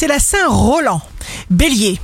c'est la Saint-Roland. Bélier.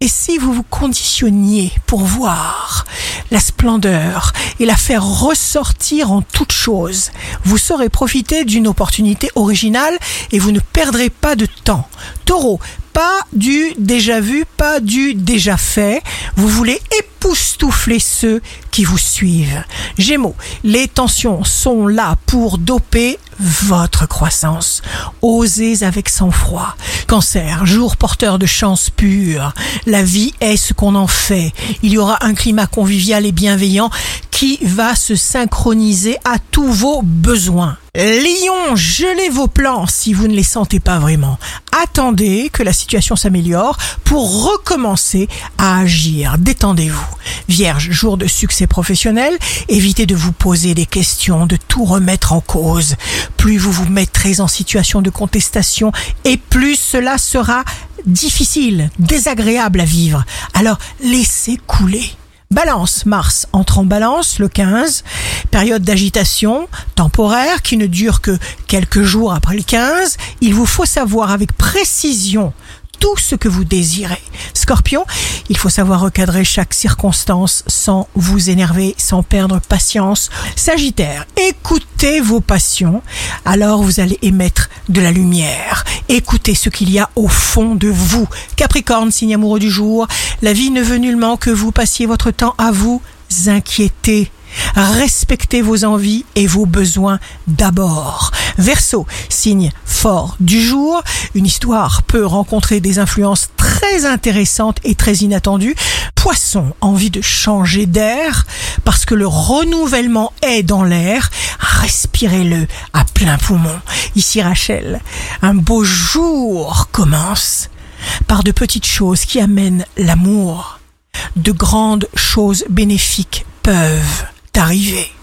Et si vous vous conditionniez pour voir la splendeur et la faire ressortir en toute chose, vous saurez profiter d'une opportunité originale et vous ne perdrez pas de temps. Taureau, pas du déjà vu, pas du déjà fait. Vous voulez époustoufler ceux qui vous suivent. Gémeaux, les tensions sont là pour doper votre croissance. Osez avec sang-froid. Cancer, jour porteur de chance pure. La vie est ce qu'on en fait. Il y aura un climat convivial et bienveillant qui va se synchroniser à tous vos besoins. Lion, gelez vos plans si vous ne les sentez pas vraiment. Attendez que la situation s'améliore pour recommencer à agir. Détendez-vous. Vierge, jour de succès professionnel, évitez de vous poser des questions, de tout remettre en cause. Plus vous vous mettrez en situation de contestation et plus cela sera difficile, désagréable à vivre. Alors laissez couler. Balance, Mars entre en balance le 15, période d'agitation temporaire qui ne dure que quelques jours après le 15. Il vous faut savoir avec précision tout ce que vous désirez. Scorpion, il faut savoir recadrer chaque circonstance sans vous énerver, sans perdre patience. Sagittaire, écoutez vos passions, alors vous allez émettre de la lumière. Écoutez ce qu'il y a au fond de vous. Capricorne, signe amoureux du jour, la vie ne veut nullement que vous passiez votre temps à vous inquiéter. Respectez vos envies et vos besoins d'abord. Verseau, signe fort du jour, une histoire peut rencontrer des influences très intéressantes et très inattendues. Poisson, envie de changer d'air parce que le renouvellement est dans l'air. Respirez-le à plein poumon. Ici Rachel, un beau jour commence par de petites choses qui amènent l'amour. De grandes choses bénéfiques peuvent arriver.